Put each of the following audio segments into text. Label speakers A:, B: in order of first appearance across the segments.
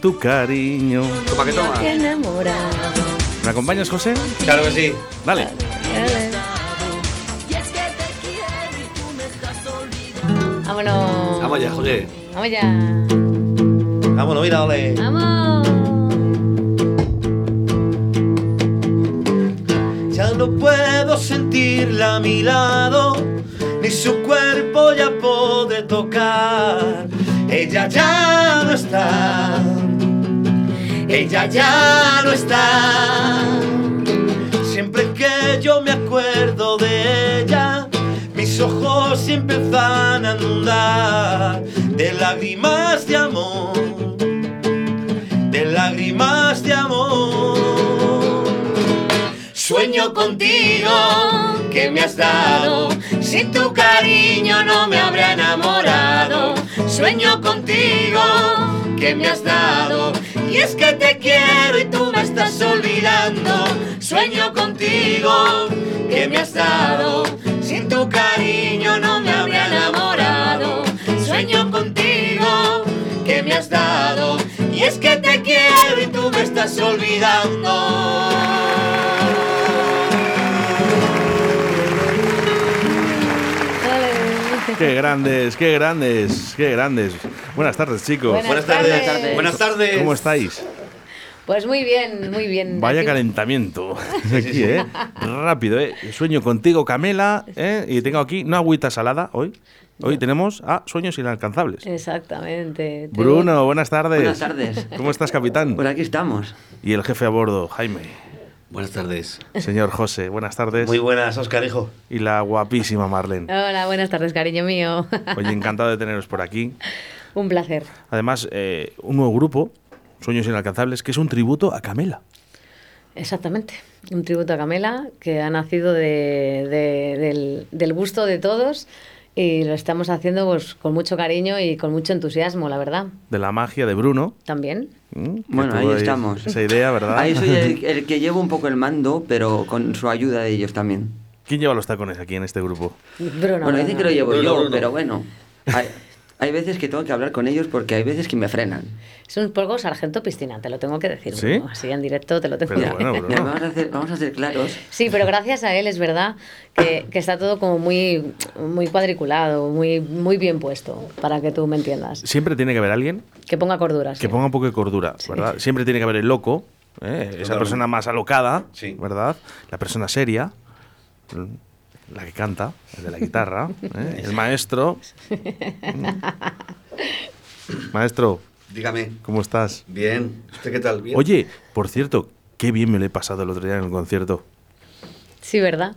A: tu cariño.
B: Toma que toma.
A: ¿Me acompañas, José?
B: Claro que sí.
C: Olvidando.
D: Vámonos.
B: Vamos ya, José.
D: Vamos ya.
B: Vámonos, mira, ole.
D: Vamos.
B: Ya no puedo sentirla a mi lado, ni su cuerpo ya podré tocar. Ella ya no está, ella ya no está. Siempre que yo me acuerdo de ella, mis ojos siempre empiezan a inundar de lágrimas de amor, de lágrimas de amor. Sueño contigo que me has dado, sin tu cariño no me habría enamorado. Sueño contigo que me has dado, y es que te quiero y tú me estás olvidando. Sueño contigo que me has dado, sin tu cariño no me habría enamorado. Sueño contigo que me has dado, y es que te quiero y tú me estás olvidando.
A: Qué grandes, qué grandes, qué grandes. Buenas tardes, chicos.
D: Buenas
B: Buenas tardes.
D: tardes.
B: Buenas tardes.
A: ¿Cómo estáis?
D: Pues muy bien, muy bien.
A: Vaya
D: Aquí-
A: calentamiento. Aquí, ¿eh? Rápido, ¿eh? Sueño contigo, Camela. ¿eh? Y tengo aquí una agüita salada hoy. Hoy tenemos a Sueños Inalcanzables.
D: Exactamente. Te-
A: Bruno, buenas tardes.
E: Buenas tardes.
A: ¿Cómo estás, capitán?
E: Pues aquí estamos.
A: Y el jefe a bordo, Jaime.
B: Buenas tardes.
A: Señor José, buenas tardes.
B: Muy buenas, Oscar, hijo.
A: Y la guapísima Marlene.
D: Hola, buenas tardes, cariño mío.
A: Oye, encantado de teneros por aquí.
D: Un placer.
A: Además, eh, un nuevo grupo, Sueños Inalcanzables, que es un tributo a Camela.
D: Exactamente. Un tributo a Camela que ha nacido de- de- del, del gusto de todos y lo estamos haciendo pues, con mucho cariño y con mucho entusiasmo, la verdad.
A: De la magia de Bruno.
D: También.
A: ¿Mm?
E: Bueno, ahí estamos.
A: Esa idea, ¿verdad?
E: Ahí soy el, el que llevo un poco el mando, pero con su ayuda de ellos también.
A: ¿Quién lleva los tacones aquí en este grupo?
D: Bruno.
E: bueno, dicen que lo llevo
B: Bruno,
E: yo,
B: Bruno.
E: pero bueno. Hay, hay veces que tengo que hablar con ellos porque hay veces que me frenan.
D: Es un poco sargento piscina, te lo tengo que decir.
A: ¿Sí?
D: Bruno. Así en directo te lo tengo
A: Pero
D: que
A: bueno,
D: decir.
E: Vamos, a hacer, vamos a ser claros.
D: Sí, pero gracias a él es verdad que, que está todo como muy, muy cuadriculado, muy, muy bien puesto, para que tú me entiendas.
A: Siempre tiene que haber alguien
D: Que ponga cordura. sí.
A: que ponga un poco de cordura, ¿verdad? Siempre tiene que haber el loco, ¿eh? esa persona más alocada,
B: Sí.
A: ¿verdad? La persona seria, la que canta, el de la guitarra, ¿eh? el maestro. Maestro,
B: Dígame.
A: ¿cómo estás?
B: Bien. ¿Usted qué tal? Bien.
A: Oye, por cierto, qué bien me lo he pasado el otro día en el concierto.
D: Sí, ¿verdad?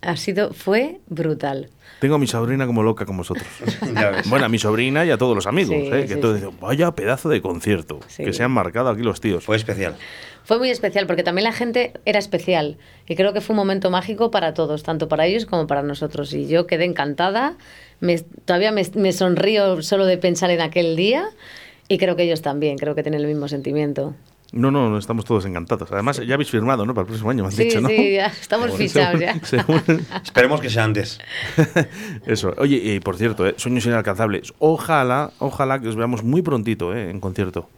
D: Ha sido, fue brutal.
A: Tengo a mi sobrina como loca con vosotros. Bueno, a mi sobrina y a todos los amigos,
D: Sí,
A: ¿eh? que
D: sí,
A: todos
D: sí.
A: dicen, vaya pedazo de concierto,
D: Sí.
A: que se han marcado aquí los tíos.
B: Fue especial.
D: Fue muy especial porque también la gente era especial y creo que fue un momento mágico para todos, tanto para ellos como para nosotros. Y yo quedé encantada, me- todavía me, me sonrío solo de pensar en aquel día y creo que ellos también, creo que tienen el mismo sentimiento.
A: No, no, no, estamos todos encantados. Además, ya habéis firmado, ¿no? Para el próximo año, me has
D: Sí,
A: dicho, ¿no?
D: sí, ya estamos
A: Según-
D: fichados ya.
A: según-
B: Esperemos que sea antes.
A: Eso. Oye, y por cierto, ¿eh? sueños inalcanzables. Ojalá, ojalá que os veamos muy prontito ¿eh? en concierto.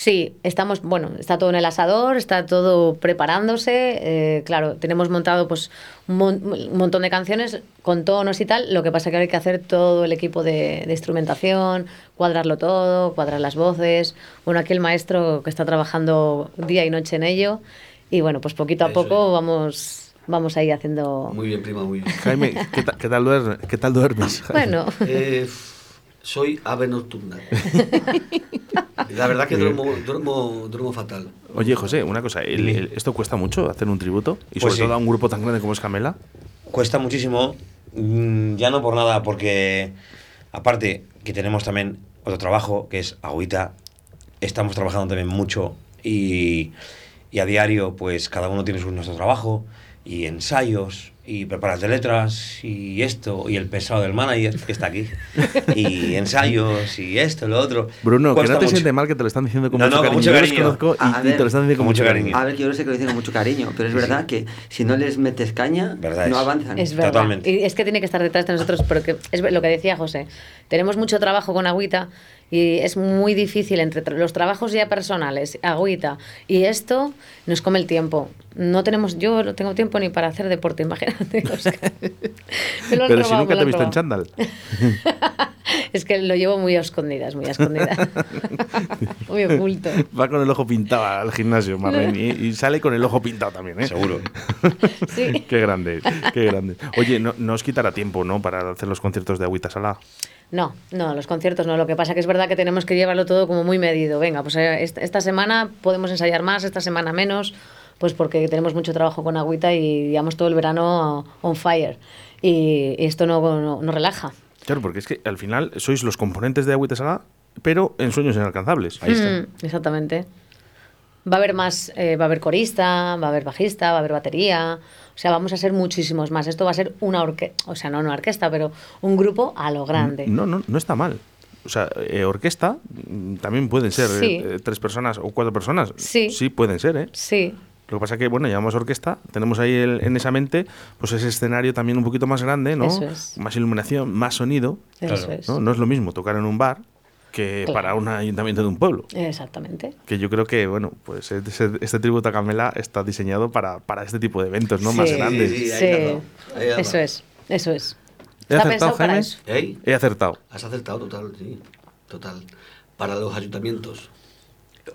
D: Sí, estamos, bueno, está todo en el asador, está todo preparándose. eh, claro, tenemos montado pues un, mon- un montón de canciones con tonos y tal. Lo que pasa que ahora hay que hacer todo el equipo de, de instrumentación, cuadrarlo todo, cuadrar las voces. Bueno, aquí el maestro que está trabajando día y noche en ello. Y bueno, pues poquito a
B: Eso
D: poco
B: es.
D: vamos, vamos ahí haciendo.
F: Muy bien, prima, muy bien.
A: Jaime, ¿qué, ta- qué tal, duermes? ¿qué tal duermes? Jaime?
D: Bueno,
F: Eh, soy ave nocturna. La verdad que duermo, duermo, duermo fatal.
A: Oye, José, una cosa. el- el- ¿Esto cuesta mucho hacer un tributo? Y
B: Pues
A: sobre
B: sí.
A: todo a un grupo tan grande como es Camela.
B: Cuesta muchísimo, mm, ya no por nada, porque aparte que tenemos también otro trabajo, que es Agüita, estamos trabajando también mucho y, y a diario pues cada uno tiene su, nuestro trabajo y ensayos y prepararte letras y esto y el pesado del manager que está aquí y ensayos y esto lo otro
A: Bruno, que no te
B: mucho.
A: siente mal que te lo están diciendo con
B: No,
A: mucho
B: no,
A: cariño.
B: mucho
A: Yo los
B: cariño.
A: conozco y,
E: A
A: y
E: ver,
A: te lo están diciendo con mucho cariño.
E: A ver, que yo sé que lo dicen con mucho cariño, pero es verdad que si no les metes caña,
B: Verdad
E: no
B: es.
E: avanzan.
D: Es verdad.
B: Totalmente.
D: Y es que tiene que estar detrás de nosotros, porque es lo que decía José. Tenemos mucho trabajo con Agüita y es muy difícil entre tra- los trabajos ya personales, Agüita y esto, nos come el tiempo. No tenemos, yo no tengo tiempo ni para hacer deporte, imagínate. Lo han
A: Pero si nunca te he visto en chándal.
D: Es que lo llevo muy a escondidas, muy a escondidas. muy oculto.
A: Va con el ojo pintado al gimnasio, Marlene, y, y sale con el ojo pintado también, ¿eh?
B: seguro
D: Sí.
A: qué grande, qué grande. Oye, no, no os quitará tiempo, ¿no? Para hacer los conciertos de Agüita Salá.
D: No, no, los conciertos no. Lo que pasa que es verdad que tenemos que llevarlo todo como muy medido. Venga, pues eh, esta semana podemos ensayar más, esta semana menos, pues porque tenemos mucho trabajo con Agüita y llevamos todo el verano on fire. Y, y esto no, no, no relaja.
A: Claro, porque es que al final sois los componentes de Agüita Salá, pero en sueños inalcanzables. Ahí está.
D: Mm, exactamente. Va a haber más, eh, va a haber corista, va a haber bajista, va a haber batería. O sea, vamos a ser muchísimos más. Esto va a ser una orquesta, o sea, no una orquesta, pero un grupo a lo grande.
A: No, no, no está mal. O sea, eh, orquesta mm, también pueden ser
D: Sí.
A: eh, tres personas o cuatro personas.
D: Sí.
A: Sí, pueden ser, ¿eh?
D: Sí,
A: Lo que pasa que, bueno, llamamos orquesta, tenemos ahí el- en esa mente, pues ese escenario también un poquito más grande, ¿no?
D: Eso es.
A: Más iluminación, más sonido,
D: eso es.
A: ¿no? No es lo mismo tocar en un bar que
D: Claro.
A: para un ayuntamiento de un pueblo.
D: Exactamente.
A: Que yo creo que, bueno, pues este, este tributo a Camela está diseñado para, para este tipo de eventos, ¿no? Más grandes.
F: Sí,
D: eso es, eso es.
A: ¿He
D: Está
A: acertado,
D: para eso.
F: ¿Eh?
A: He acertado.
F: Has acertado total, sí. Total. Para los ayuntamientos.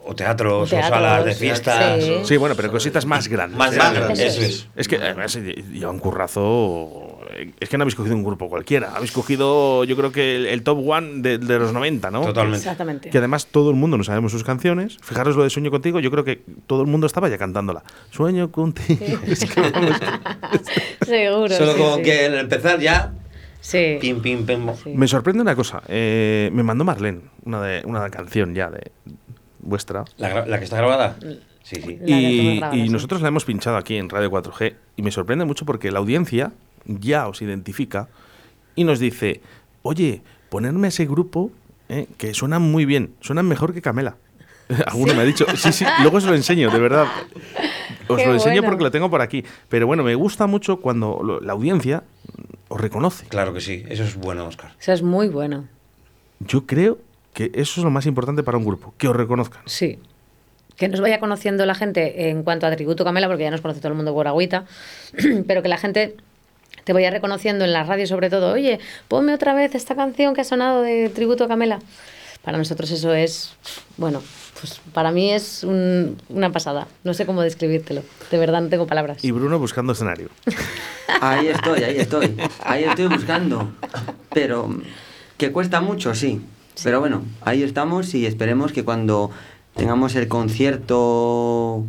B: O teatros o
D: Teatros,
B: salas de fiestas
D: sí.
A: Sí, bueno, pero cositas más grandes.
B: más
A: ¿eh?
B: grandes
D: Eso es.
A: que además eh, lleva un currazo. Es que no habéis cogido un grupo cualquiera. Habéis cogido, yo creo que el, el top one de, de los 90, ¿no?
B: Totalmente.
D: Exactamente.
A: Que además todo el mundo no sabemos sus canciones. Fijaros lo de Sueño contigo, yo creo que todo el mundo estaba ya cantándola. Sueño contigo. Es que, vamos,
D: Seguro.
B: solo
D: sí,
B: como
D: sí.
B: que al empezar ya
D: Sí.
B: pim pim pim
D: Sí.
A: me sorprende una cosa. eh, me mandó Marlene una, de, una canción ya de vuestra.
B: la, que está grabada sí sí
A: Y,
D: tenemos grabada,
A: y
D: sí.
A: nosotros la hemos pinchado aquí en Radio 4G y me sorprende mucho porque la audiencia ya os identifica y nos dice, oye, ponerme ese grupo eh, que suenan muy bien, suenan mejor que Camela. Alguno me ha dicho, sí, sí, luego os lo enseño, de verdad. Os
D: Qué
A: lo enseño
D: bueno.
A: porque lo tengo por aquí. Pero bueno, me gusta mucho cuando lo- la audiencia os reconoce.
B: claro que sí eso es bueno Oscar
D: Eso es muy bueno.
A: Yo creo que eso es lo más importante para un grupo, que os reconozcan.
D: Sí. Que nos vaya conociendo la gente en cuanto a Tributo Camela, porque ya nos conoce todo el mundo por agüita, pero que la gente te vaya reconociendo en la radio sobre todo, oye, ponme otra vez esta canción que ha sonado de Tributo a Camela. Para nosotros eso es, bueno, pues para mí es un- una pasada. No sé cómo describírtelo. De verdad no tengo palabras.
A: Y Bruno buscando escenario.
E: Ahí estoy, ahí estoy. Ahí estoy buscando. Pero que cuesta mucho, sí. Pero bueno, ahí estamos y esperemos que cuando tengamos el concierto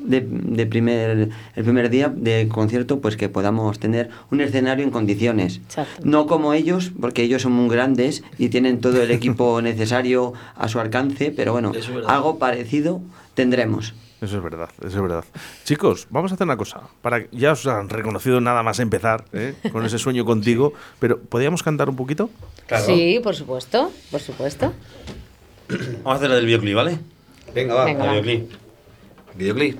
E: de, de primer, el primer día de concierto, pues que podamos tener un escenario en condiciones.
D: Exacto.
E: No como ellos, porque ellos son muy grandes y tienen todo el equipo necesario a su alcance, pero bueno, algo parecido tendremos.
A: Eso es verdad, eso es verdad. Chicos, vamos a hacer una cosa. Para ya os han reconocido nada más empezar ¿eh? con ese sueño contigo, pero ¿podríamos cantar un poquito?
B: claro
D: Sí, por supuesto, por supuesto.
B: vamos a hacer el videoclip vale
F: Venga, va.
D: Venga,
B: el
D: va.
B: videoclip
F: Videoclip.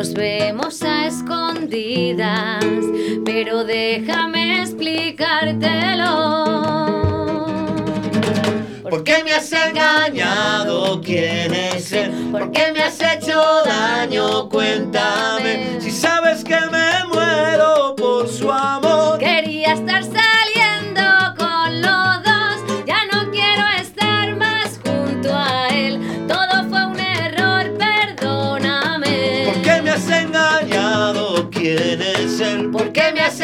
D: Nos vemos a escondidas, pero déjame explicártelo.
B: ¿Por qué me has engañado? ¿Quién es él? ¿Por qué me has hecho daño? Cuéntame. Si sabes que me muero por su amor.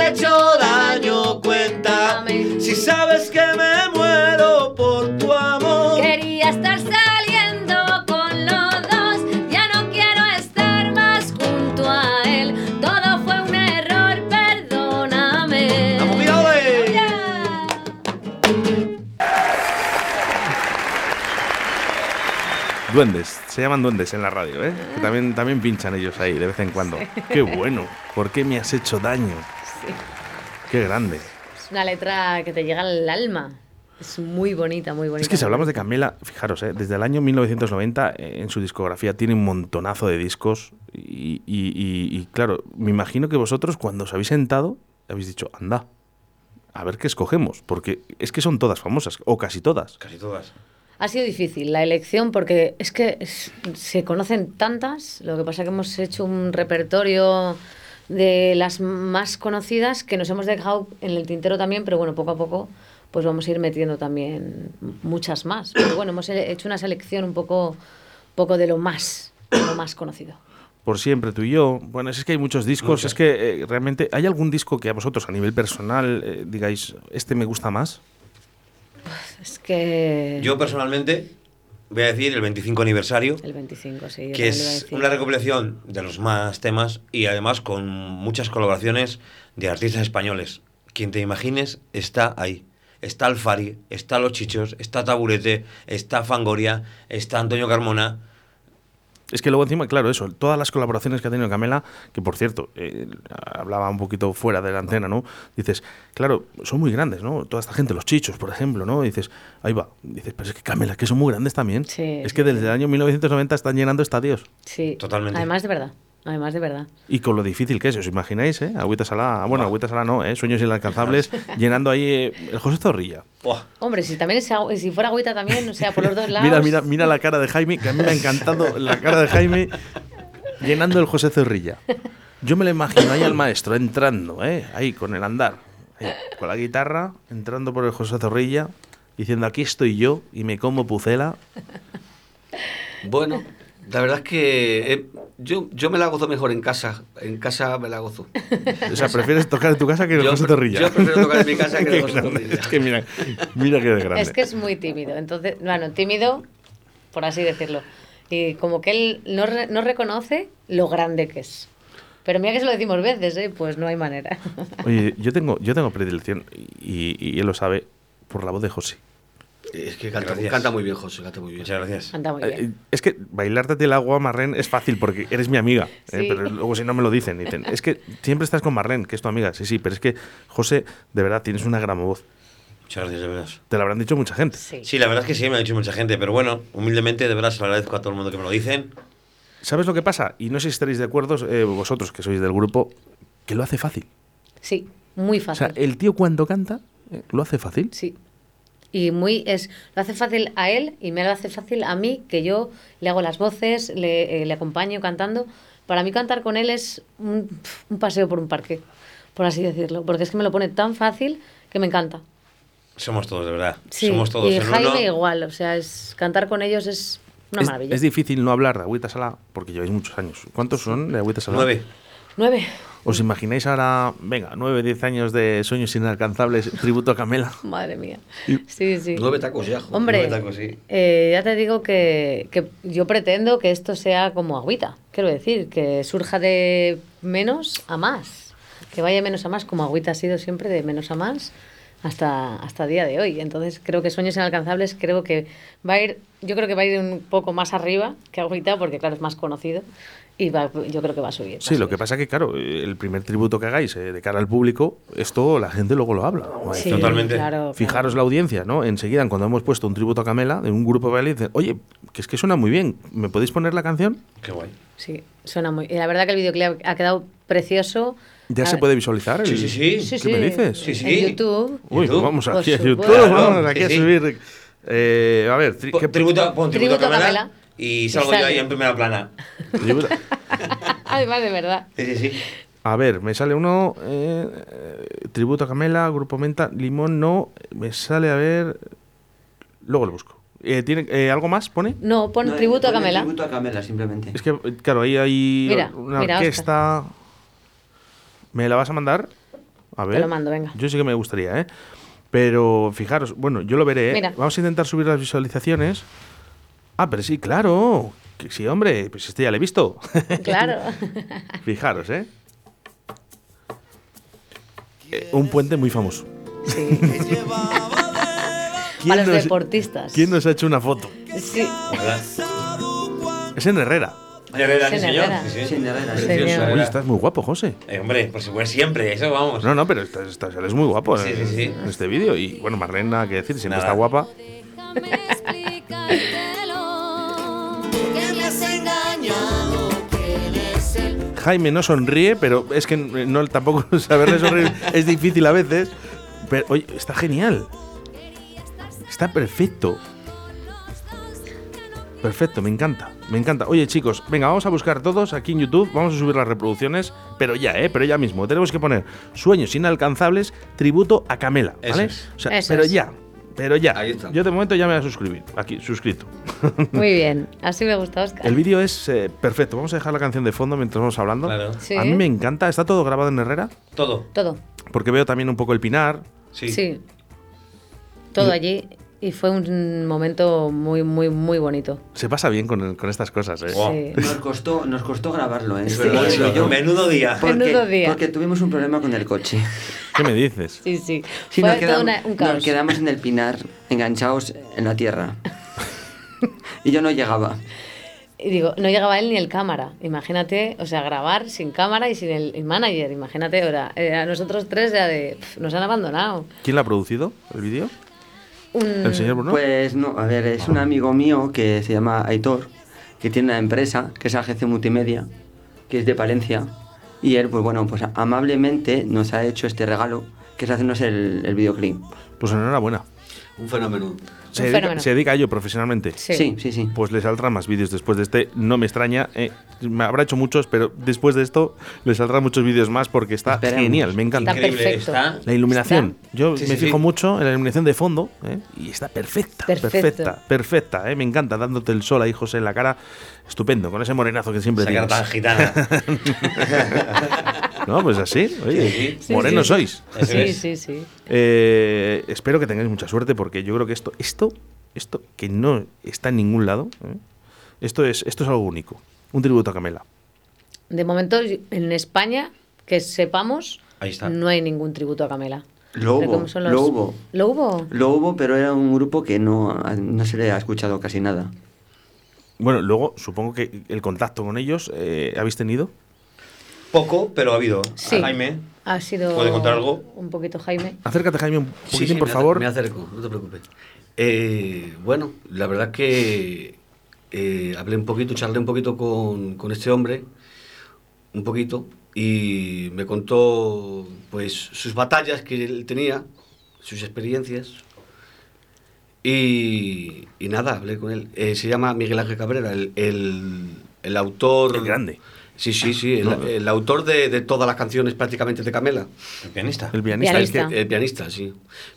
B: Hecho daño? Cuéntame. Si sabes que me muero por tu amor.
D: Quería estar saliendo con los dos, ya no quiero estar más junto a él. Todo fue un error, perdóname.
B: ¡Vamos, cuidado, eh!
D: Ya.
A: Duendes, se llaman duendes en la radio, ¿eh? Que también, también pinchan ellos ahí de vez en cuando. Qué bueno. ¿Por qué me has hecho daño? Qué grande.
D: Es una letra que te llega al alma. Es muy bonita, muy bonita.
A: Es que si hablamos de Camela, fijaros, ¿eh? desde el año 1990 eh, en su discografía tiene un montonazo de discos y, y- y- y, claro, me imagino que vosotros cuando os habéis sentado habéis dicho, anda, a ver qué escogemos, porque es que son todas famosas, o casi todas.
B: Casi todas.
D: Ha sido difícil la elección porque es que es- se conocen tantas, lo que pasa que hemos hecho un repertorio de las más conocidas que nos hemos dejado en el tintero también, pero bueno, poco a poco pues vamos a ir metiendo también muchas más. Pero bueno, hemos he- hecho una selección un poco, poco de lo más, de lo más conocido.
A: Por siempre, tú y yo. Bueno, es que hay muchos discos, es que eh, realmente, ¿hay algún disco que a vosotros a nivel personal eh, digáis, este me gusta más?
D: Es que
B: Yo personalmente voy a decir el 25 aniversario,
D: el 25, sí.
B: que es una recopilación de los más temas y además con muchas colaboraciones de artistas españoles. Quien te imagines está ahí. Está Alfari, está Los Chichos, está Taburete, está Fangoria, está Antonio Carmona.
A: Es que luego encima, claro, eso, todas las colaboraciones que ha tenido Camela, que por cierto, eh, hablaba un poquito fuera de la antena, ¿no? Dices, claro, son muy grandes, ¿no? Toda esta gente, los chichos, por ejemplo, ¿no? dices, ahí va, dices, pero es que Camela, es que son muy grandes también.
D: Sí,
A: es
D: sí,
A: que desde
D: sí.
A: el año 1990 están llenando estadios.
D: Sí,
B: Totalmente.
D: Además de verdad, además de verdad.
A: Y con lo difícil que es, ¿os imagináis, eh? Agüita Salá, bueno, Agüita Salá no, ¿eh? Sueños inalcanzables, llenando ahí eh, el José Zorrilla.
B: ¡Buah!
D: Hombre, si también es si fuera agüita también, o sea, por los dos lados.
A: Mira, mira, mira la cara de Jaime, que a mí me ha encantado la cara de Jaime llenando el José Zorrilla. Yo me lo imagino ahí al maestro entrando, ¿eh? ahí con el andar, ahí, con la guitarra, entrando por el José Zorrilla, diciendo aquí estoy yo y me como pucela.
F: Bueno, la verdad es que eh, yo, yo me la gozo mejor en casa. En casa me la gozo.
A: O sea, prefieres tocar en tu casa que en el José Zorrilla.
F: yo prefiero tocar en mi casa que en el José
A: grande,
F: Zorrilla.
A: Es que mira, mira que de grande.
D: Es que es muy tímido. Entonces, bueno, tímido, por así decirlo. Y como que él no, re- no reconoce lo grande que es. Pero mira que se lo decimos veces, ¿eh? pues no hay manera.
A: Oye, yo tengo, yo tengo predilección, y, y él lo sabe, por la voz de José.
F: Es que canta, canta muy bien, José, canta muy bien.
B: Muchas gracias.
D: Anda muy
A: Eh,
D: bien.
A: Es que bailarte el agua, Marlene, es fácil porque eres mi amiga. eh, pero luego si no me lo dicen, dicen, es que siempre estás con Marlene, que es tu amiga. Sí, sí, pero es que, José, de verdad, tienes una gran voz.
B: Muchas gracias, de verdad.
A: Te lo habrán dicho mucha gente.
D: Sí.
B: Sí, la verdad es que sí, me lo ha dicho mucha gente, pero bueno, humildemente, de verdad, se lo agradezco a todo el mundo que me lo dicen.
A: ¿Sabes lo que pasa? Y no sé si estaréis de acuerdo, eh, vosotros que sois del grupo, que lo hace fácil.
D: Sí, muy
A: O
D: fácil.
A: sea, el tío cuando canta, eh, lo hace fácil.
D: Sí. Y muy es lo hace fácil a él y me lo hace fácil a mí que yo le hago las voces, le, eh, le acompaño cantando. Para mí cantar con él es un, un paseo por un parque, por así decirlo, porque es que me lo pone tan fácil que me encanta.
B: Somos todos, de verdad.
D: Sí.
B: Somos todos
D: y Jaime
B: uno.
D: igual, o sea, es cantar con ellos es una
A: es,
D: maravilla.
A: es difícil no hablar de Agüita Salá porque lleváis muchos años. ¿Cuántos son de Agüita Salá?
B: Nueve.
D: Nueve.
A: ¿Os imagináis ahora, venga, nueve, diez años de sueños inalcanzables, tributo a Camela?
D: Madre mía. Sí, sí.
F: Nueve tacos ya. joder.
D: Hombre,
B: Nueve tacos, sí.
D: eh, ya te digo que, que yo pretendo que esto sea como agüita. Quiero decir, que surja de menos a más. Que vaya menos a más, como agüita ha sido siempre de menos a más hasta, hasta día de hoy. Entonces creo que Sueños Inalcanzables creo que va a ir, yo creo que va a ir un poco más arriba que agüita, porque claro, es más conocido. Y va, yo creo que va a subir. va a
A: Sí, lo
D: subir.
A: que pasa que, claro, el primer tributo que hagáis eh, de cara al público, esto la gente luego lo habla. ¿no?
D: Sí,
B: Totalmente.
D: claro,
A: Fijaros
D: claro.
A: la audiencia, ¿no? Enseguida, cuando hemos puesto un tributo a Camela de un grupo de baile, dicen, oye, que es que suena muy bien, ¿me podéis poner la canción?
B: Qué guay.
D: Sí, suena muy. Y la verdad que el videoclip ha quedado precioso.
A: ¿Ya
D: A
A: se
D: ver,
A: puede visualizar? el-
B: Sí, sí, sí.
D: Sí,
A: ¿Qué
D: sí.
A: me dices?
B: Sí, sí.
D: En YouTube.
A: Uy,
B: YouTube.
A: vamos aquí a YouTube,
D: supuesto.
A: vamos aquí a
B: Sí, sí.
A: subir. Eh, a ver, tri- ¿qué-
B: tributo, pon tributo,
D: Tributo
B: a
D: a
B: Camela
D: Camela.
B: Y
D: Y
B: salgo yo ahí en primera plana.
D: Además, de verdad.
B: Sí, sí, sí.
A: A ver, me sale uno. eh, tributo a Camela, Grupo Menta, Limón, no. Me sale, a ver. Luego lo busco. Eh, ¿tiene, eh, ¿Algo más pone?
D: No, pon
E: No,
D: tributo a
E: pone
D: Camela.
E: Tributo a Camela, simplemente.
A: Es que, claro, ahí hay
D: Mira,
A: una
D: mira,
A: orquesta. ¿Me la vas a mandar? A ver.
D: lo mando, venga.
A: Yo sí que me gustaría, ¿eh? Pero fijaros, bueno, yo lo veré, ¿eh?
D: Mira.
A: Vamos a intentar subir las visualizaciones. Ah, pero sí, claro. Que sí, hombre, pues este ya lo he visto.
D: Claro.
A: Fijaros, ¿eh? Eh, Un puente muy famoso.
D: Sí.
A: ¿Quién
D: Para los
A: nos-
D: deportistas.
A: ¿Quién nos ha hecho una foto?
D: Sí.
A: Es en Herrera.
G: Herrera,
D: Sí,
G: señor.
D: Herrera.
G: Sí, sí.
E: Sí, en Herrera, sí.
D: Señor.
A: Estás muy guapo, José.
G: Eh, hombre, por supuesto, siempre, eso vamos.
A: No, no, pero estás, estás- eres muy guapo
G: Sí,
A: en,
G: sí, sí.
A: en este vídeo. Y bueno, Marlene, nada que decir, siempre
G: Nada.
A: está guapa. Jaime no sonríe, pero es que no, tampoco saberle sonreír es difícil a veces. Pero, oye, está genial. Está perfecto. Perfecto, me encanta, me encanta. Oye, chicos, venga, vamos a buscar todos aquí en YouTube, vamos a subir las reproducciones, pero ya, ¿eh? Pero ya mismo. Tenemos que poner Sueños inalcanzables, tributo a Camela,
G: Eso
A: ¿vale?
G: es.
A: O sea,
D: Eso
A: pero
D: es.
A: ya, pero ya.
G: Ahí está.
A: Yo de momento ya me voy a suscribir, aquí, suscrito.
D: Muy bien. Así me gusta, Oscar.
A: El vídeo es eh, perfecto. Vamos a dejar la canción de fondo mientras vamos hablando.
G: Claro.
D: Sí.
A: A mí me encanta. Está todo grabado en Herrera.
G: Todo.
D: Todo.
A: Porque veo también un poco el Pinar.
G: Sí.
D: Sí. Todo
A: Y-
D: allí. Y fue un momento muy, muy, muy bonito.
A: Se pasa bien con, con estas cosas, ¿eh?
G: Wow.
D: Sí.
E: Nos costó, nos costó grabarlo, ¿eh?
G: Sí.
E: yo,
G: Menudo día.
E: porque,
D: Menudo día.
E: porque tuvimos un problema con el coche.
A: ¿Qué me dices?
D: Sí, sí.
E: Sí,
D: fue
E: nos, quedamos,
D: una- un
E: nos
D: caos.
E: quedamos en el pinar, enganchados en la tierra. y yo no llegaba.
D: Y digo, no llegaba él ni el cámara. Imagínate, o sea, grabar sin cámara y sin el, el manager. Imagínate, ahora, eh, a nosotros tres ya de. nos han abandonado.
A: ¿Quién lo ha producido, el vídeo?
D: Un-
A: ¿El señor Bruno?
E: Pues no, a ver, es un amigo mío que se llama Aitor, que tiene una empresa, que es AGC Multimedia, que es de Palencia. Y él, pues bueno, pues amablemente nos ha hecho este regalo, que es hacernos el, el videoclip.
A: Pues enhorabuena.
F: Un fenómeno.
A: Se, dedica,
D: fenómeno.
A: se dedica a ello profesionalmente.
D: Sí.
E: Sí, sí, sí.
A: Pues le saldrán más vídeos después de este. No me extraña. eh, me habrá hecho muchos, pero después de esto le saldrán muchos vídeos más porque está
E: Esperemos.
A: genial. Me encanta.
D: Está
G: Increíble
D: perfecto.
G: está.
A: La iluminación. Yo
G: Sí,
A: me
G: sí,
A: fijo
G: sí.
A: mucho en la iluminación de fondo ¿eh? y está perfecta.
D: Perfecto.
A: Perfecta, perfecta. ¿eh? Me encanta dándote el sol ahí, José, en la cara. Estupendo, con ese morenazo que siempre
G: Esa cara tan
A: tienes.
G: gitana.
A: No, pues así. Oye,
G: Sí,
D: Sí,
A: sois.
D: Sí, sí, sí.
A: Eh, espero que tengáis mucha suerte porque yo creo que esto, esto, esto que no está en ningún lado, ¿eh? esto es, esto es algo único. Un tributo a Camela.
D: De momento, en España, que sepamos,
G: Ahí está.
D: no hay ningún tributo a Camela.
E: Hubo,
D: los-
E: lo hubo.
D: ¿Lo hubo?
E: Lo hubo, pero era un grupo que no, no se le ha escuchado casi nada.
A: Bueno, luego supongo que el contacto con ellos eh, habéis tenido.
G: Poco, pero ha habido.
D: Sí.
G: Jaime.
D: Ha sido.
G: ¿Puede contar algo?
D: Un poquito, Jaime.
A: Acércate, Jaime, un
F: Sí,
A: poquitín,
F: sí,
A: por
F: me
A: favor.
F: Me acerco, no te preocupes. Eh, bueno, la verdad que eh, hablé un poquito, charlé un poquito con, con este hombre, un poquito, y me contó pues sus batallas que él tenía, sus experiencias. Y, y nada, hablé con él. Eh, se llama Miguel Ángel Cabrera, el, el, el autor...
A: El grande.
F: Sí, sí, sí, el, el autor de, de todas las canciones prácticamente de Camela.
G: El pianista.
A: El pianista.
F: El,
D: Pianista.
F: que- el pianista, sí.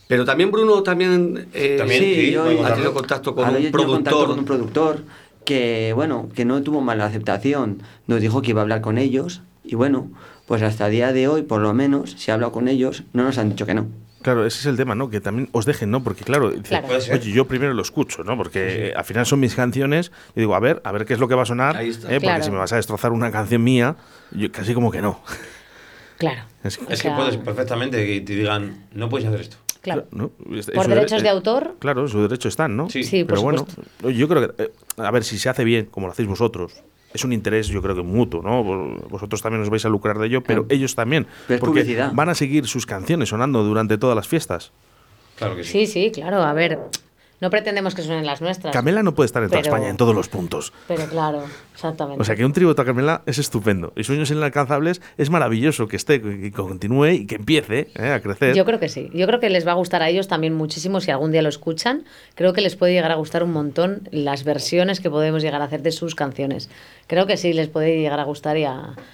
F: Pero también Bruno también, eh,
G: También,
E: Sí,
G: sí,
E: yo- ha
F: tenido contacto con un
E: yo tengo contacto
F: productor.
E: con un productor que, bueno, que no tuvo mala aceptación. Nos dijo que iba a hablar con ellos y, bueno, pues hasta el día de hoy, por lo menos, si ha hablado con ellos, no nos han dicho que no.
A: Claro, ese es el tema, ¿no? Que también os dejen, ¿no? Porque claro, dice, oye, yo primero lo escucho, ¿no? Porque al final son mis canciones y digo, a ver, a ver qué es lo que va a sonar,
F: Ahí está.
A: ¿eh? porque
D: Claro.
A: si me vas a destrozar una canción mía, yo casi como que no.
D: Claro.
A: Es-
G: que puedes perfectamente que te digan, no puedes hacer esto.
D: Claro.
A: ¿no?
D: Por derechos
A: dere-
D: de
A: eh,
D: autor.
A: Claro, su derecho están, ¿no?
G: Sí.
D: Sí, por
A: Pero bueno,
D: supuesto.
A: yo creo que, eh, a ver, si se hace bien, como lo hacéis vosotros, es un interés, yo creo que mutuo, ¿no? Vos- Vosotros también os vais a lucrar de ello, pero
E: Claro.
A: ellos también.
E: Pero es
A: porque
E: publicidad.
A: van a seguir sus canciones sonando durante todas las fiestas.
G: Claro que sí.
D: Sí, sí, claro. A ver, no pretendemos que suenen las nuestras.
A: Camela no puede estar en toda
D: Pero-
A: España en todos los puntos.
D: Pero claro, exactamente.
A: O sea que un tributo a Camela es estupendo. Y Sueños Inalcanzables es maravilloso que esté, que continúe y que empiece ¿eh? a crecer.
D: Yo creo que sí. Yo creo que les va a gustar a ellos también muchísimo si algún día lo escuchan. Creo que les puede llegar a gustar un montón las versiones que podemos llegar a hacer de sus canciones. creo que sí les puede llegar a gustar y a,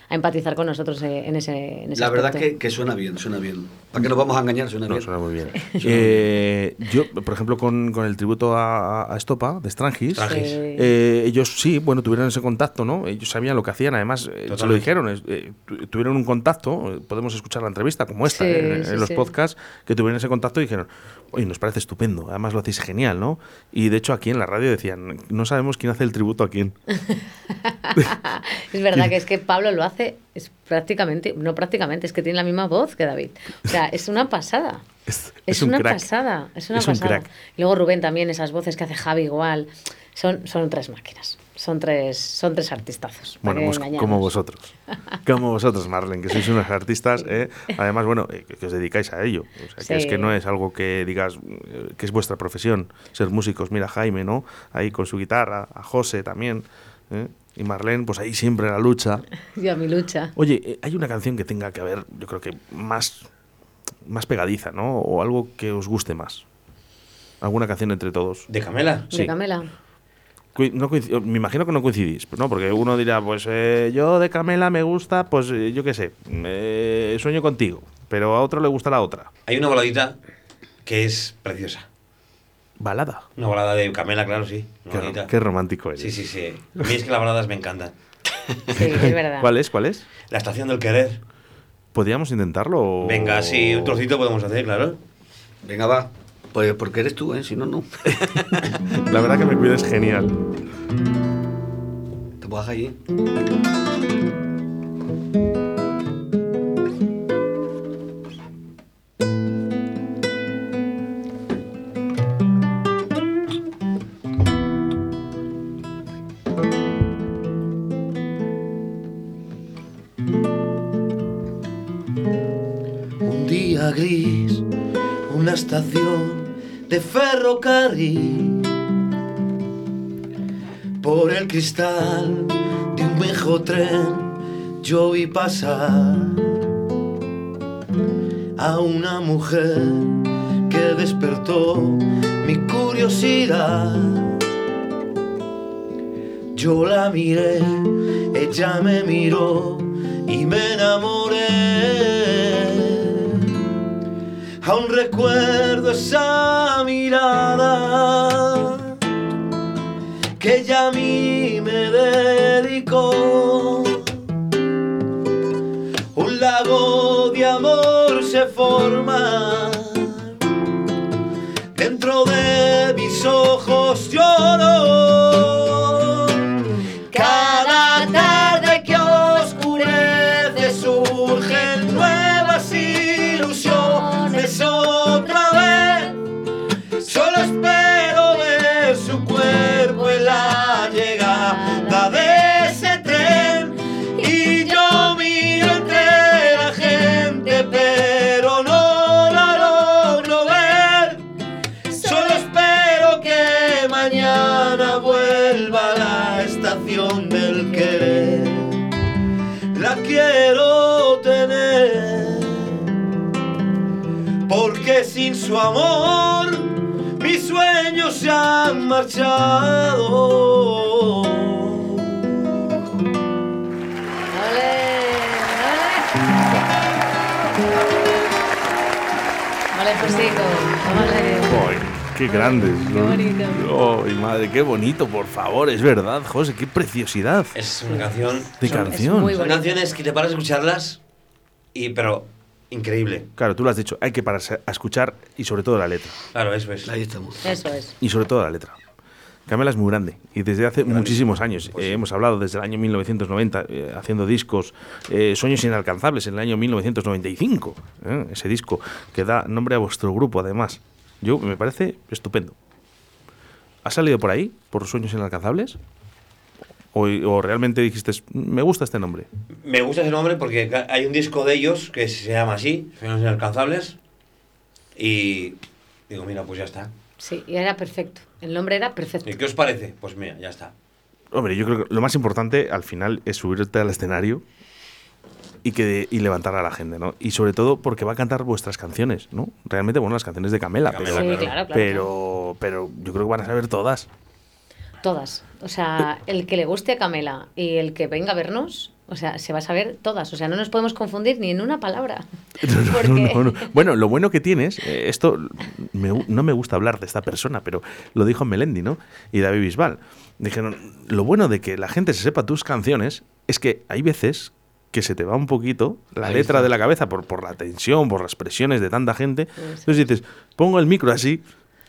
D: a empatizar con nosotros eh, en ese, en ese
F: La verdad que, que suena bien, suena bien. ¿Para qué nos vamos a engañar? Suena
A: No,
F: bien.
A: suena muy bien. Eh, yo, por ejemplo, con, con el tributo a, a Estopa, de Strangis,
G: Strangis.
A: Eh, ellos sí, bueno, tuvieron ese contacto, ¿no? Ellos sabían lo que hacían, además, eh, se lo dijeron, eh, tu- tuvieron un contacto, eh, podemos escuchar la entrevista como esta,
D: Sí,
A: eh, en,
D: sí,
A: en los
D: sí.
A: podcasts, que tuvieron ese contacto y dijeron, oye, nos parece estupendo, además lo hacéis genial, ¿no? Y de hecho aquí en la radio decían, no sabemos quién hace el tributo a quién.
D: es verdad que es que Pablo lo hace, es prácticamente, no prácticamente, es que tiene la misma voz que David. O sea, es una pasada.
A: Es,
D: Es,
A: es un
D: una
A: crack.
D: pasada, es una
A: Es un
D: pasada.
A: crack.
D: Y luego Rubén también, esas voces que hace Javi igual. Son, son tres máquinas. Son tres, son tres artistazos.
A: Bueno, pues como vosotros. Como vosotros, Marlene, que sois unos artistas. ¿eh? Además, bueno, eh, que, os dedicáis a ello. O sea, que es que no es algo que digas eh, que es vuestra profesión, ser músicos. Mira, Jaime, ¿no? Ahí con su guitarra, a José también. ¿eh? Y Marlene, pues ahí siempre en la lucha.
D: Yo a mi lucha.
A: Oye, eh, hay una canción que tenga que haber, yo creo que más, más pegadiza, ¿no? O algo que os guste más. Alguna canción entre todos.
G: ¿De Camela?
A: Sí.
D: De Camela.
A: No me imagino que no coincidís, ¿no? Porque uno dirá, pues eh, yo de Camela me gusta, pues eh, yo qué sé, eh, sueño contigo, pero a otro le gusta la otra.
G: Hay una baladita que es preciosa.
A: Balada.
G: Una balada de Camela, claro, sí.
A: Qué, qué romántico eres.
G: Sí, sí, sí. A mí es que las baladas me encantan.
D: Sí, es verdad.
A: ¿Cuál es? ¿Cuál es?
G: La estación del querer.
A: ¿Podríamos intentarlo? o-
G: Venga, sí, un trocito podemos hacer, claro.
F: Venga, va. Pues porque eres tú, ¿eh? Si no, no.
A: La verdad que me cuides genial.
F: Te ahí.
B: Un ferrocarril. Por el cristal de un viejo tren yo vi pasar a una mujer que despertó mi curiosidad. Yo la miré, ella me miró y me enamoré. Aún recuerdo esa mirada que ella a mí me dedicó. Su amor mis sueños se han marchado.
D: Vale, pues sí, vale.
A: Ay, qué grandes.
D: Qué bonito.
A: Ay, madre, qué bonito, por favor, es verdad, José, qué preciosidad
G: Es una canción.
A: de
G: son-
A: canción.
D: muy
G: Son canciones que te paras a escucharlas y pero increíble.
A: Claro, tú lo has dicho, hay que pararse a escuchar y sobre todo la letra.
G: Claro, eso es.
F: Ahí estamos.
D: Eso es.
A: Y sobre todo la letra. Camela es muy grande y desde hace muchísimos años. eh, hemos hablado desde el año 1990 eh, haciendo discos, eh, Sueños Inalcanzables en el año 1995. eh, ese disco que da nombre a vuestro grupo además. Yo me parece estupendo. ¿Ha salido por ahí, por Sueños Inalcanzables? ¿O, o realmente dijiste, me gusta este nombre?
G: Me gusta ese nombre porque hay un disco de ellos que se llama así, Sueños Inalcanzables. Y digo, mira, pues ya está.
D: Sí, y era perfecto. El nombre era perfecto.
G: ¿Y qué os parece? Pues mira, ya está.
A: Hombre, yo creo que lo más importante al final es subirte al escenario y, que, y levantar a la gente, ¿no? Y sobre todo porque va a cantar vuestras canciones, ¿no? Realmente, bueno, las canciones de Camela,
G: Camela,
A: pero,
D: Sí,
G: claro.
D: claro, claro.
A: pero, pero yo creo que van a saber todas.
D: Todas. O sea, el que le guste a Camela y el que venga a vernos, o sea, se va a saber todas. O sea, no nos podemos confundir ni en una palabra.
A: No, no,
D: Porque-
A: no, no. Bueno, lo bueno que tienes, eh, esto me no me gusta hablar de esta persona, pero lo dijo Melendi, ¿no? Y David Bisbal. Dijeron, lo bueno de que la gente se sepa tus canciones es que hay veces que se te va un poquito la
F: Ahí
A: letra
F: está.
A: de la cabeza por, por la tensión, por las presiones de tanta gente. Entonces dices, pongo el micro así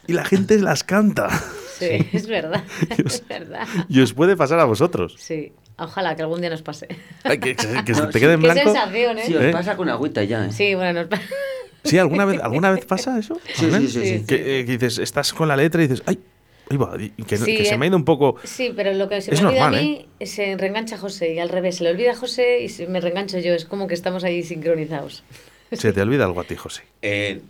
A: y la gente las canta.
D: Sí, es verdad.
A: Dios.
D: Es verdad.
A: Y os puede pasar a vosotros.
D: Sí. Ojalá que algún día nos pase.
A: Ay, que, que- que se
E: No,
A: te
E: sí,
A: quede en
D: Qué
A: blanco.
D: sensación, ¿eh?
E: Sí, os
A: ¿Eh?
E: pasa con agüita ya, ¿eh?
D: Sí, bueno, nos pasa.
A: ¿Sí? ¿Alguna vez, ¿Alguna vez pasa eso?
E: Sí, sí, sí, sí.
A: Que, eh, que dices, estás con la letra y dices, ay, ahí va, y que,
D: Sí,
A: que se
D: eh.
A: me ha ido un poco.
D: Sí, pero lo que se me olvida
A: normal,
D: a mí se reengancha José y al revés. Se le olvida a José y se me reengancho yo. Es como que estamos ahí sincronizados.
A: Se te olvida algo a ti, José.
G: Eh,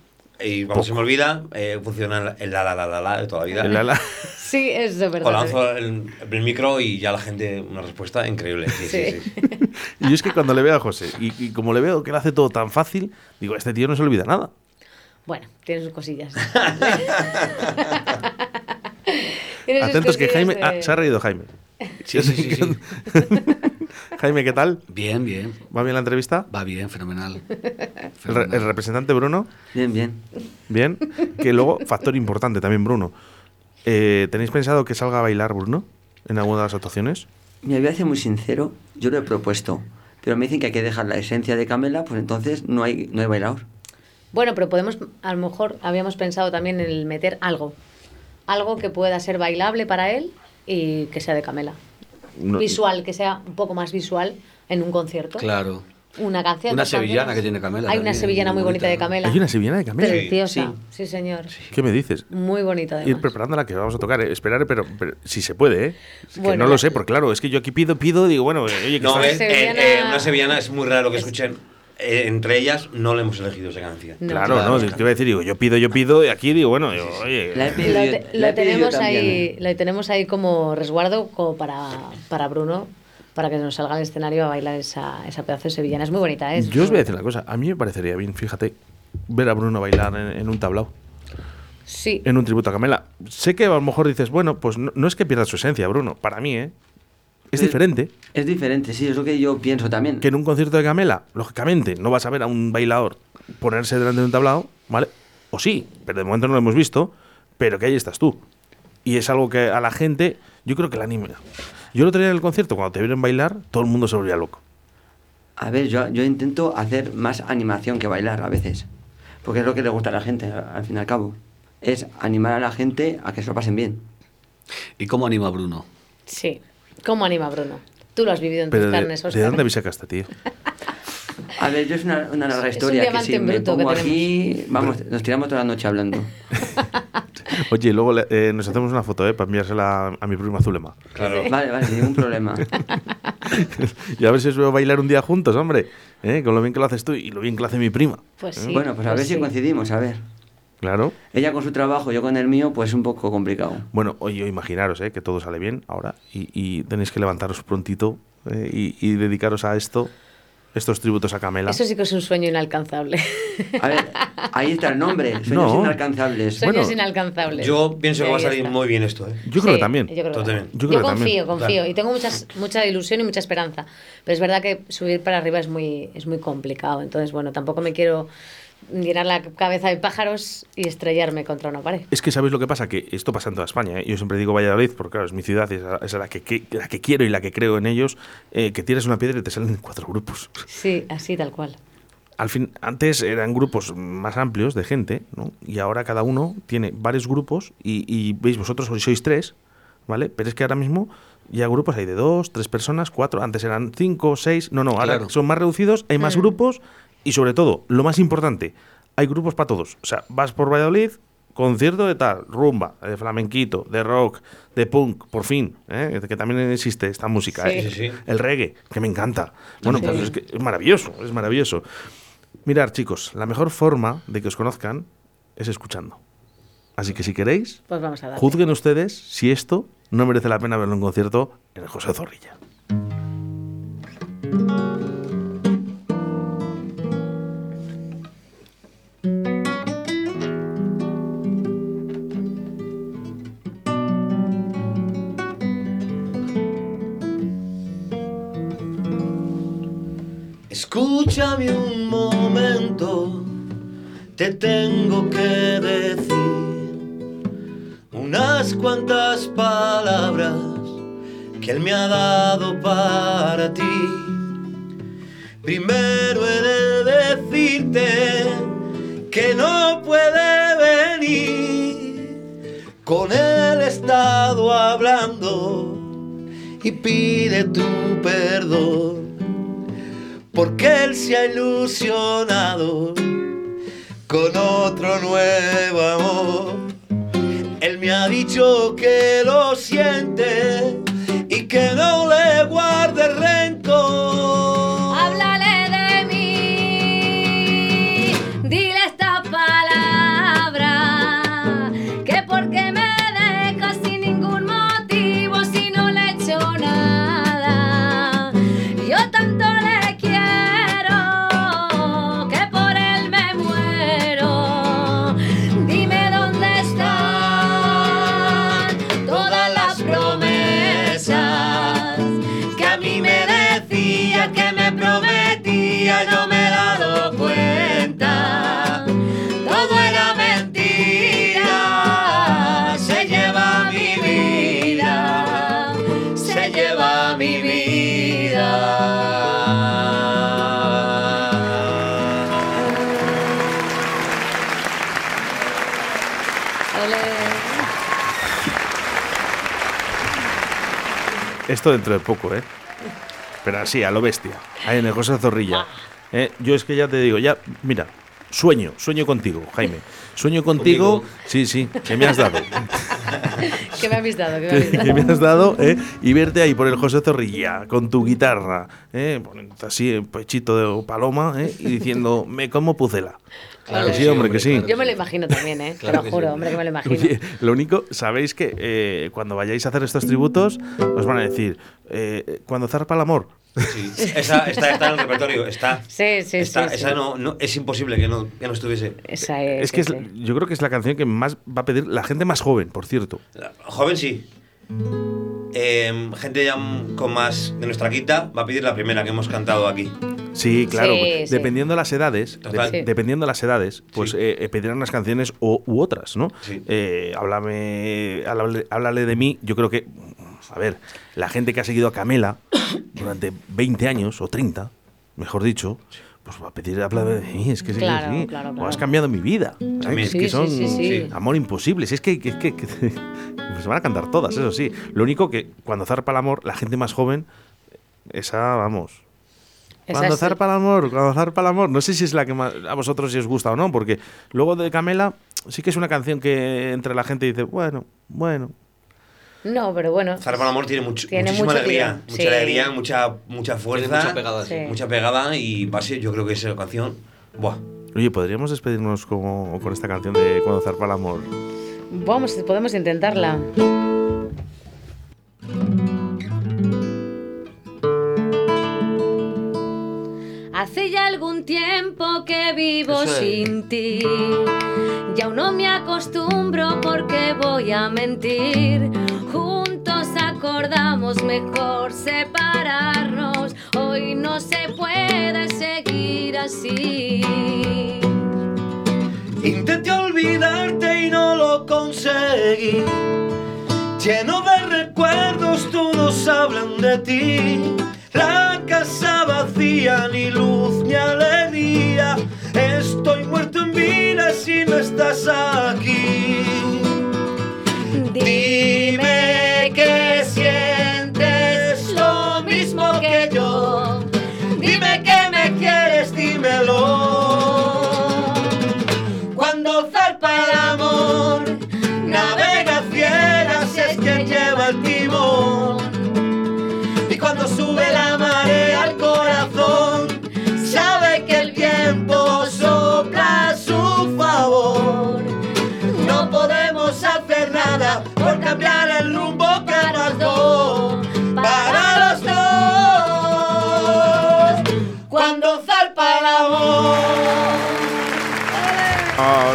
G: y cuando se me olvida, eh, funciona el la la la la la de toda la vida.
A: El ala-
D: Sí, eso es verdad.
G: O lanzo el, el micro y ya la gente una respuesta increíble. Sí, sí,
D: Sí.
G: sí.
A: Y yo es que cuando le veo a José, y, y como le veo que lo hace todo tan fácil, digo, este tío no se olvida nada.
D: Bueno, tiene sus cosillas.
A: Atentos que Jaime. Ah,
D: de-
A: se ha reído Jaime.
F: Sí, sí, sí, sí.
A: Jaime, ¿qué tal?
F: Bien, bien.
A: ¿Va bien la entrevista?
F: Va bien, fenomenal.
A: El,
F: Fenomenal.
A: el representante Bruno,
E: Bien, bien.
A: bien. Que luego, factor importante también, Bruno. Eh, ¿Tenéis pensado que salga a bailar Bruno en alguna de las actuaciones?
E: Me voy a ser muy sincero, yo lo he propuesto, pero me dicen que hay que dejar la esencia de Camela, pues entonces no hay, no hay bailador.
D: Bueno, pero podemos, a lo mejor habíamos pensado también en el meter algo. Algo que pueda ser bailable para él y que sea de Camela.
A: No-
D: Visual, que sea un poco más visual en un concierto.
F: Claro.
D: Una canción.
F: Una
D: canciones.
F: sevillana que tiene Camela
D: Hay una sevillana
F: muy
D: muy bonita de. Camela.
A: ¿Hay una sevillana de Camela?
D: Preciosa.
E: Sí.
D: Sí, señor.
A: ¿Qué me dices?
D: Muy bonita
A: Ir
D: además.
A: preparándola que vamos a tocar, eh. esperar, pero, pero si se puede, ¿eh? Que no lo sé, porque claro, es que yo aquí pido, pido, digo, bueno, eh, oye, que
G: No, eh,
D: sevillana-
G: eh, eh, una sevillana es muy raro que
D: Es-
G: escuchen. Eh, entre ellas, no le hemos elegido esa canción.
D: No.
A: Claro,
F: Claro.
A: no, te iba a decir, digo, yo pido, yo pido, y aquí digo, bueno, digo, oye,
E: La he pedido
D: Lo, te-
E: yo
D: tenemos
E: también,
D: ahí,
E: ¿eh?
D: lo tenemos ahí como resguardo como para, para Bruno, para que nos salga al escenario a bailar esa, esa pedazo de sevillana. Es muy bonita, ¿eh? Es
A: yo os voy a decir una cosa, a mí me parecería bien, fíjate, ver a Bruno bailar en, en un tablao,
D: Sí,
A: en un tributo a Camela. Sé que a lo mejor dices, bueno, pues no, no es que pierda su esencia, Bruno, para mí, ¿eh? Es diferente
E: Es diferente, sí, es lo que yo pienso también.
A: que en un concierto de Camela, lógicamente, no vas a ver a un bailador ponerse delante de un tablao, ¿vale? O sí, pero de momento no lo hemos visto, pero que ahí estás tú. Y es algo que a la gente, yo creo que la anima. Yo el otro día en el concierto, cuando te vieron bailar, todo el mundo se volvía loco.
E: A ver, yo, yo intento hacer más animación que bailar a veces. Porque es lo que le gusta a la gente, al fin y al cabo. Es animar a la gente a que se lo pasen bien.
F: ¿Y cómo anima a Bruno?
D: sí. ¿Cómo anima Bruno? Tú lo has vivido en
A: Pero
D: tus
A: de,
D: carnes,
A: ¿de
D: Óscar.
A: dónde habéis sacado este tío?
E: A ver, yo es una, una larga
D: Es un
E: historia que si me
D: bruto que
E: pongo aquí, vamos, nos tiramos toda la noche hablando.
A: Oye, luego le- eh, nos hacemos una foto, ¿eh? Para enviársela a, a mi prima Zulema.
G: Claro.
E: Vale, vale, sin ningún problema.
A: y a ver si os veo bailar un día juntos, hombre. ¿eh? Con lo bien que lo haces tú y lo bien que lo hace mi prima.
D: Pues sí.
E: bueno, pues a
D: pues
E: ver si
D: sí.
E: coincidimos, a ver.
A: Claro.
E: Ella con su trabajo, yo con el mío, pues un poco complicado.
A: Bueno, oye, imaginaros ¿eh? que todo sale bien ahora y, y tenéis que levantaros prontito eh, y, y dedicaros a esto, estos tributos a Camela.
D: Eso sí que es un sueño inalcanzable.
E: A ver, ahí está el nombre, sueños
A: No.
E: inalcanzables.
A: Bueno,
D: Sueños inalcanzables.
G: Yo pienso que va a salir
D: está.
G: muy bien esto, ¿eh?
A: Yo creo que también.
D: Yo, creo que
G: Totalmente.
A: Yo
D: Yo,
A: creo que
D: confío,
A: también.
D: confío.
G: Claro.
D: Y tengo muchas, mucha ilusión y mucha esperanza. Pero es verdad que subir para arriba es muy, es muy complicado. Entonces, bueno, tampoco me quiero llenar la cabeza de pájaros y estrellarme contra una pared.
A: Es que sabéis lo que pasa, que esto pasa en toda España. ¿eh? Yo siempre digo Valladolid, porque claro, es mi ciudad es la, es la que, que- la que quiero y la que creo en ellos, eh, que tiras una piedra y te salen cuatro grupos.
D: Sí, así tal cual.
A: Al fin, antes eran grupos más amplios de gente, ¿no? Y ahora cada uno tiene varios grupos y, y veis, vosotros hoy sois tres, ¿vale? Pero es que ahora mismo ya grupos hay de dos, tres personas, cuatro. Antes eran cinco, seis. No, no, ahora
F: Claro.
A: son más reducidos, hay más
D: Mm.
A: grupos y sobre todo, lo más importante, hay grupos para todos. O sea, vas por Valladolid, concierto de tal, rumba, de flamenquito, de rock, de punk, por fin, ¿eh? que también existe esta música.
D: Sí.
A: ¿eh?
G: Sí, sí, sí.
A: El reggae, que me encanta. Bueno,
D: Sí.
A: pues es que es maravilloso, es maravilloso. Mirar, chicos, la mejor forma de que os conozcan es escuchando. Así que si queréis,
D: Pues vamos a dar.
A: juzguen ustedes si esto no merece la pena verlo en concierto en el José Zorrilla.
B: Te tengo que decir unas cuantas palabras que Él me ha dado para ti. Primero he de decirte que no puede venir. Con Él he estado hablando y pide tu perdón porque él se ha ilusionado con otro nuevo amor. Él me ha dicho que lo siente y que no le guarde
A: Esto dentro de poco, ¿eh? Pero así, a lo bestia. Ahí en el José Zorrilla. ¿eh? Yo es que ya te digo, ya, mira, sueño, sueño contigo, Jaime. Sueño contigo,
F: Conmigo.
A: sí, sí, que me has dado.
D: ¿Qué me habéis dado? ¿Qué me habéis
A: que,
D: dado?
A: que me has dado, ¿eh? Y verte ahí por el José Zorrilla, con tu guitarra, ¿eh? Así, el pechito de paloma, ¿eh? Y diciendo, me como pucela.
F: Claro
A: que
F: que
A: sí, hombre, que sí.
F: claro.
D: Yo me lo imagino también, ¿eh?
F: Claro
D: Te lo juro,
F: sí.
D: hombre, que me lo imagino.
A: Oye, lo único, sabéis que eh, cuando vayáis a hacer estos tributos, os van a decir, eh, cuando zarpa el amor.
G: Sí, esa, esta está en el repertorio, está.
D: Sí, sí,
G: está-
D: sí,
G: Esa
D: sí.
G: No, no, es imposible que no, que no estuviese.
D: Esa es.
A: Es que es-
D: sí, sí.
A: yo creo que es la canción que más va a pedir la gente más joven, por cierto.
G: La- Joven sí. Eh, gente ya con más de nuestra quinta va a pedir la primera que hemos cantado aquí.
A: Sí, claro.
D: Sí, sí.
A: dependiendo de las edades,
G: Total.
A: de-
D: Sí.
A: dependiendo de las edades, pues
G: Sí.
A: eh, eh, pedirán unas canciones o, u otras, ¿no?
G: Sí.
A: Eh, háblame, háblale, háblale de mí. Yo creo que, a ver, la gente que ha seguido a Camela durante 20 años o 30, mejor dicho, pues va a pedir mí. Es que sí,
D: Claro,
A: sí.
D: claro,
A: O
D: claro.
A: has cambiado mi vida. Es que son
D: sí, sí,
G: sí.
A: amor imposible. Si es que, que- que- que- pues se van a cantar todas, eso sí. Lo único que cuando zarpa el amor, la gente más joven, esa, vamos,
D: Esa
A: cuando zarpa el amor, cuando zarpa el amor. No sé si es la que más a vosotros si os gusta o no, porque luego de Camela sí que es una canción que entre la gente dice, bueno, bueno.
D: No, pero bueno.
G: Zarpa el amor tiene,
D: Tiene
G: muchísima
D: mucho
G: alegría. Mucha
D: sí.
G: alegría, mucha, mucha fuerza.
F: Tiene mucha pegada, sí.
D: Sí.
G: Mucha pegada y ser, yo creo que esa canción. Buah.
A: Oye, podríamos despedirnos como, con esta canción de Cuando zarpa el amor.
D: Vamos, podemos intentarla. Hace ya algún tiempo que vivo
F: es.
D: sin ti. Y aún no me acostumbro porque voy a mentir. Juntos acordamos mejor separarnos. Hoy no se puede seguir así.
B: Intenté olvidarte y no lo conseguí. Lleno de recuerdos, todos hablan de ti. La casa vacía, ni luz ni alegría. Estoy muerto en vida si no estás aquí. Dime que sientes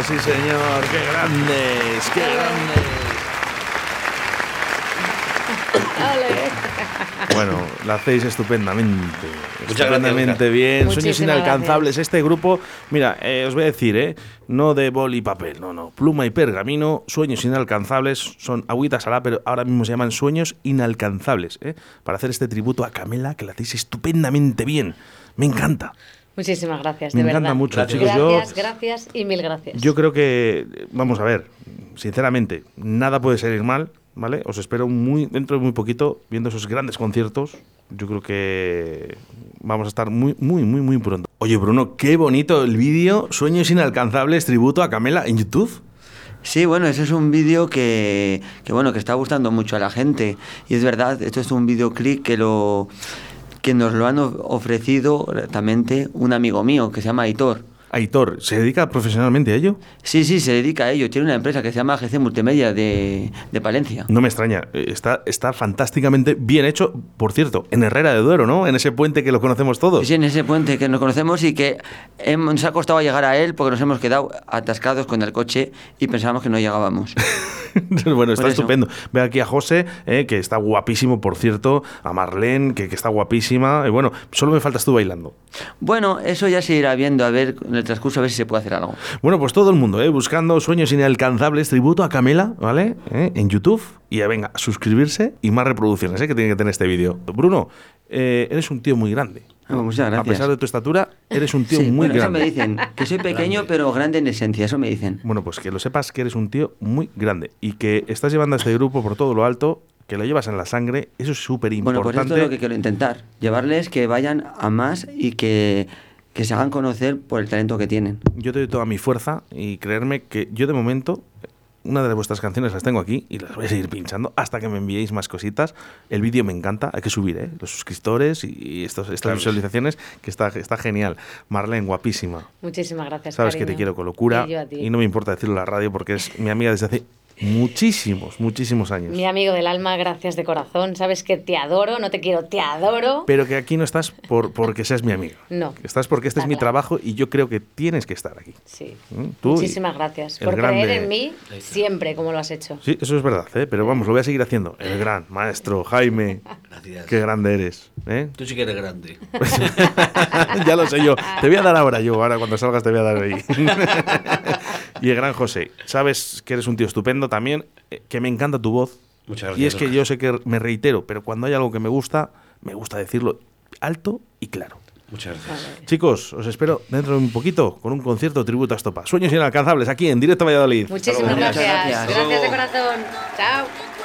A: sí, señor, qué grandes, qué grandes. Bueno, la hacéis estupendamente.
G: Muchas
A: estupendamente bien. Sueños inalcanzables. Este grupo, mira, eh, os voy a decir, ¿eh? No de boli y papel, no, no. Pluma y pergamino, sueños inalcanzables. Son agüitas alá, pero ahora mismo se llaman sueños inalcanzables, ¿eh? Para hacer este tributo a Camela, que la hacéis estupendamente bien. Me encanta.
D: Muchísimas gracias,
A: Me
D: de
A: encanta
D: verdad.
A: mucho,
G: Gracias.
A: chicos. Yo-
D: Gracias, gracias y mil gracias.
A: Yo creo que, vamos a ver, sinceramente, nada puede salir mal, ¿vale? Os espero muy dentro de muy poquito viendo esos grandes conciertos. Yo creo que vamos a estar muy, muy, muy, muy pronto. Oye, Bruno, qué bonito el vídeo Sueños Inalcanzables, tributo a Camela en YouTube.
E: Sí, bueno, ese es un vídeo que, que, bueno, que está gustando mucho a la gente. Y es verdad, esto es un videoclip que lo que nos lo han of- ofrecido directamente un amigo mío que se llama Aitor.
A: Aitor, ¿se dedica profesionalmente a ello?
E: Sí, sí, se dedica a ello. Tiene una empresa que se llama GC Multimedia de, de Palencia.
A: No me extraña, eh, está, está fantásticamente bien hecho, por cierto, en Herrera de Duero, ¿no? En ese puente que lo conocemos todos.
E: Sí, en ese puente que nos conocemos y que nos ha costado llegar a él porque nos hemos quedado atascados con el coche y pensábamos que no llegábamos.
A: bueno, está estupendo. Ve aquí a José, eh, que está guapísimo, por cierto, a Marlene, que, que está guapísima. Y bueno, solo me faltas tú bailando.
E: Bueno, eso ya se irá viendo a ver el transcurso a ver si se puede hacer algo.
A: Bueno, pues todo el mundo, ¿eh? buscando sueños inalcanzables, tributo a Camela, ¿vale? ¿Eh? En YouTube. Y ya venga, suscribirse y más reproducciones, ¿eh? que tiene que tener este vídeo. Bruno, eh, eres un tío muy grande.
E: Ah, muchas gracias.
A: A pesar de tu estatura, eres un tío
E: Sí,
A: muy
E: bueno, eso me
A: grande.
E: dicen, que soy pequeño pero grande en esencia, eso me dicen.
A: Bueno, pues que lo sepas que eres un tío muy grande y que estás llevando a este grupo por todo lo alto, que lo llevas en la sangre, eso es súper
E: Bueno, pues
A: importante.
E: esto es lo que quiero intentar, llevarles que vayan a más y que, que se hagan conocer por el talento que tienen.
A: Yo te doy toda mi fuerza y creerme que yo de momento una de vuestras canciones las tengo aquí y las voy a seguir pinchando hasta que me enviéis más cositas. El vídeo me encanta, hay que subir, ¿eh? Los suscriptores y estos, estas
G: Claro.
A: visualizaciones, que está, está genial. Marlene, guapísima.
D: Muchísimas gracias.
A: Sabes que te quiero con locura
D: Y yo a ti.
A: y no me importa decirlo en la radio porque es mi amiga desde hace muchísimos, muchísimos años.
D: Mi amigo del alma, gracias de corazón. Sabes que te adoro, no te quiero, te adoro.
A: Pero que aquí no estás por, porque seas mi amiga.
D: No.
A: Estás porque este es mi
D: claro.
A: trabajo y yo creo que tienes que estar aquí.
D: Sí.
A: ¿Mm? Tú
D: Muchísimas gracias por creer
A: grande-
D: en mí siempre, como lo has hecho.
A: Sí, eso es verdad, ¿eh? pero vamos, lo voy a seguir haciendo. El gran maestro Jaime,
F: Gracias.
A: qué grande eres. ¿eh?
F: Tú sí que eres grande.
A: ya lo sé yo. Te voy a dar ahora yo, ahora cuando salgas te voy a dar ahí. y el gran José, sabes que eres un tío estupendo también, eh, que me encanta tu voz.
G: Muchas gracias,
A: Y es que
G: Oscar.
A: yo sé que me reitero, pero cuando hay algo que me gusta, me gusta decirlo alto y claro.
G: Muchas gracias.
A: Chicos, os espero dentro de un poquito con un concierto tributo a Estopa. Sueños inalcanzables aquí en Directo Valladolid.
D: Muchísimas
E: gracias.
D: Gracias de corazón. Chao.